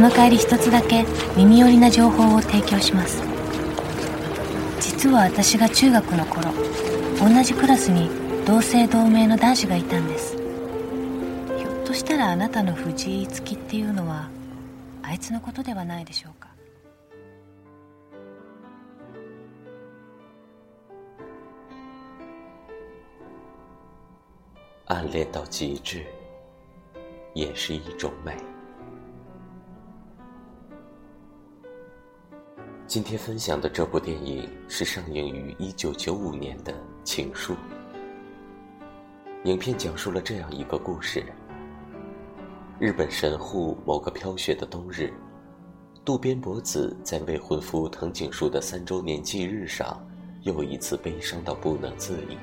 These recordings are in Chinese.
その代わり一つだけ耳寄りな情報を提供します。実は私が中学の頃同じクラスに同姓同名の男子がいたんです。ひょっとしたらあなたの藤井月っていうのはあいつのことではないでしょうか。暗恋到极致，也是一种美。今天分享的这部电影是上映于一九九五年的《情书》。影片讲述了这样一个故事：日本神户某个飘雪的冬日，渡边博子在未婚夫藤井树的三周年忌日上，又一次悲伤到不能自已。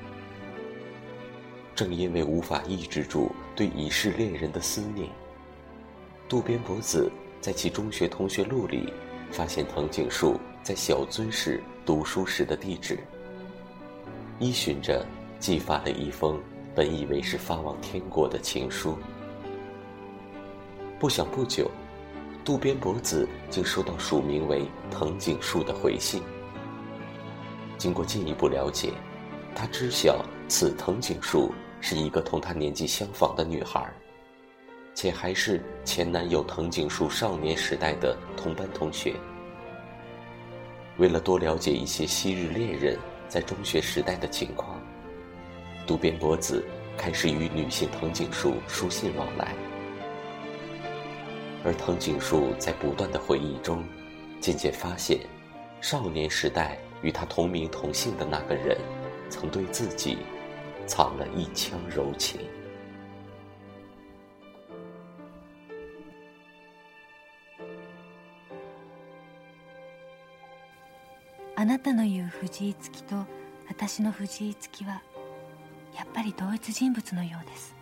正因为无法抑制住对已逝恋人的思念，渡边博子在其中学同学录里。发现藤井树在小樽市读书时的地址，依循着寄发了一封本以为是发往天国的情书。不想不久，渡边博子竟收到署名为藤井树的回信。经过进一步了解，他知晓此藤井树是一个同他年纪相仿的女孩。且还是前男友藤井树少年时代的同班同学。为了多了解一些昔日恋人在中学时代的情况，渡边博子开始与女性藤井树书信往来。而藤井树在不断的回忆中，渐渐发现，少年时代与他同名同姓的那个人，曾对自己藏了一腔柔情。あなたの言う藤井月と私の藤井月はやっぱり同一人物のようです。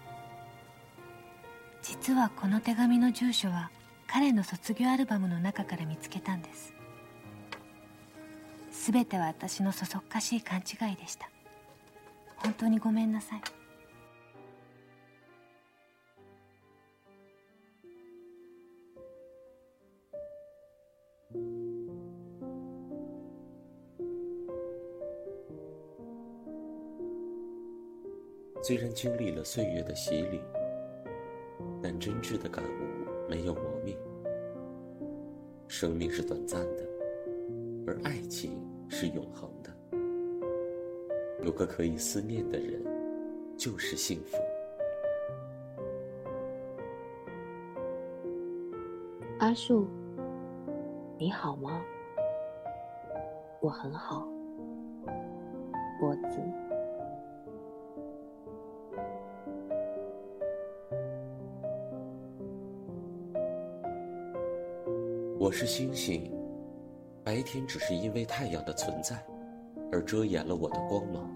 実はこの手紙の住所は彼の卒業アルバムの中から見つけたんです。全ては私のそそっかしい勘違いでした。本当にごめんなさい。虽然经历了岁月的洗礼，但真挚的感悟没有磨灭。生命是短暂的，而爱情是永恒的。有个可以思念的人，就是幸福。阿树，你好吗？我很好，脖子。我是星星，白天只是因为太阳的存在，而遮掩了我的光芒。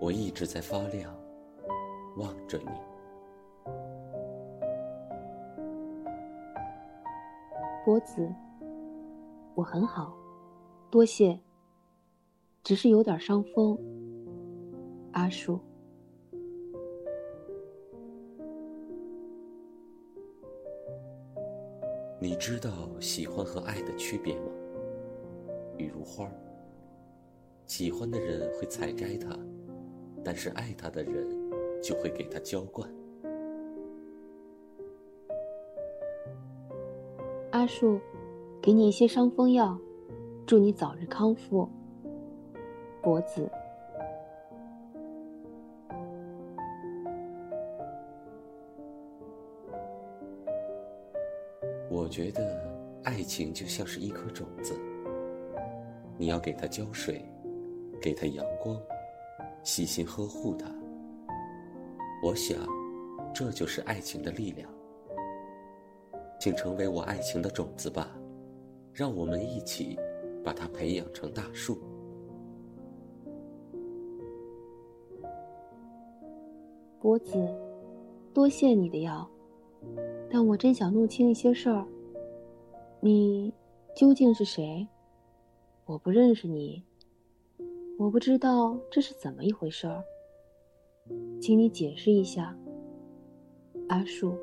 我一直在发亮，望着你。脖子，我很好，多谢。只是有点伤风。阿树。你知道喜欢和爱的区别吗？比如花喜欢的人会采摘它，但是爱它的人就会给它浇灌。阿树，给你一些伤风药，祝你早日康复。脖子。我觉得爱情就像是一颗种子，你要给它浇水，给它阳光，细心呵护它。我想，这就是爱情的力量。请成为我爱情的种子吧，让我们一起把它培养成大树。脖子，多谢你的药，但我真想弄清一些事儿。你究竟是谁？我不认识你，我不知道这是怎么一回事儿。请你解释一下，阿树。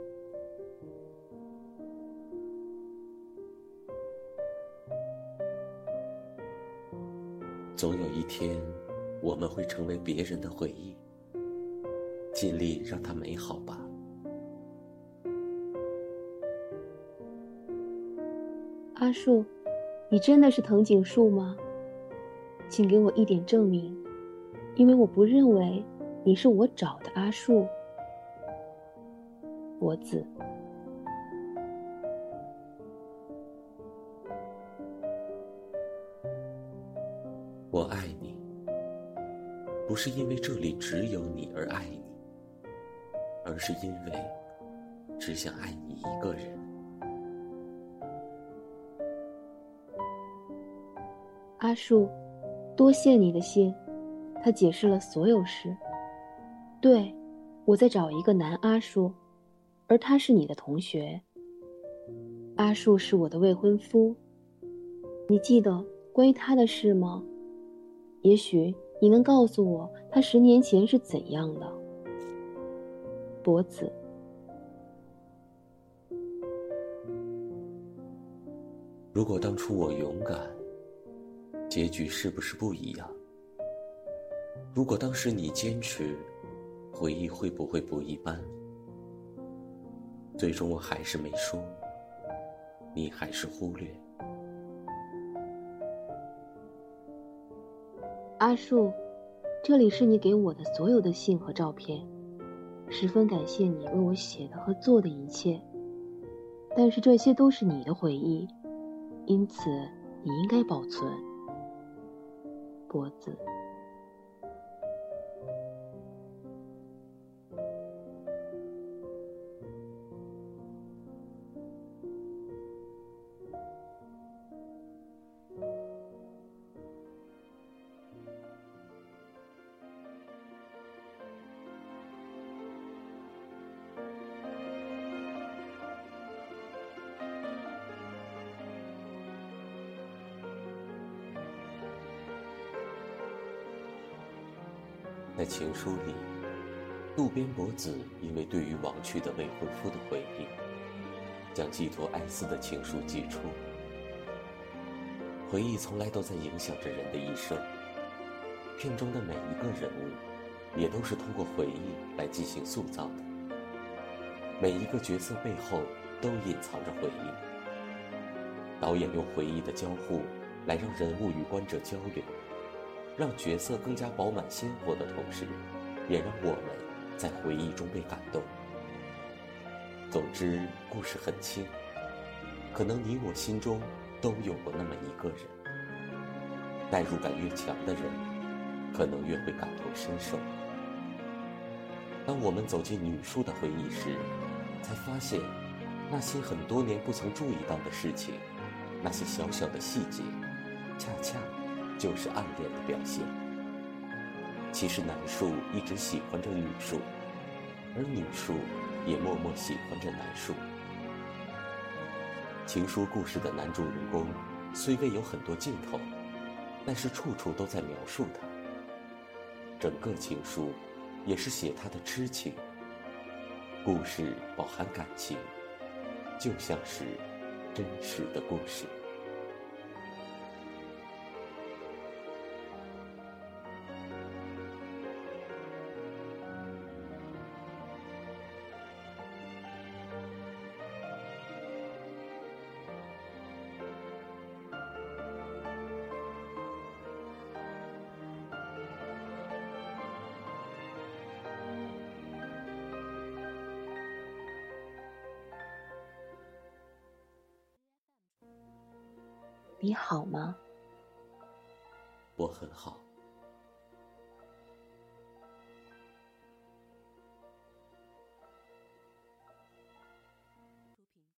总有一天，我们会成为别人的回忆。尽力让它美好吧，阿树，你真的是藤井树吗？请给我一点证明，因为我不认为你是我找的阿树。脖子，我爱你，不是因为这里只有你而爱你。而是因为只想爱你一个人，阿树，多谢你的信，他解释了所有事。对，我在找一个男阿树，而他是你的同学。阿树是我的未婚夫，你记得关于他的事吗？也许你能告诉我他十年前是怎样的。脖子。如果当初我勇敢，结局是不是不一样？如果当时你坚持，回忆会不会不一般？最终我还是没说，你还是忽略。阿树，这里是你给我的所有的信和照片。十分感谢你为我写的和做的一切，但是这些都是你的回忆，因此你应该保存。脖子。在情书里，渡边博子因为对于亡去的未婚夫的回忆，将寄托哀思的情书寄出。回忆从来都在影响着人的一生，片中的每一个人物，也都是通过回忆来进行塑造的。每一个角色背后都隐藏着回忆。导演用回忆的交互，来让人物与观者交流。让角色更加饱满鲜活的同时，也让我们在回忆中被感动。总之，故事很轻，可能你我心中都有过那么一个人。代入感越强的人，可能越会感同身受。当我们走进女书的回忆时，才发现，那些很多年不曾注意到的事情，那些小小的细节，恰恰。就是暗恋的表现。其实男树一直喜欢着女树，而女树也默默喜欢着男树。情书故事的男主人公虽未有很多镜头，但是处处都在描述他。整个情书也是写他的痴情。故事饱含感情，就像是真实的故事。你好吗？我很好。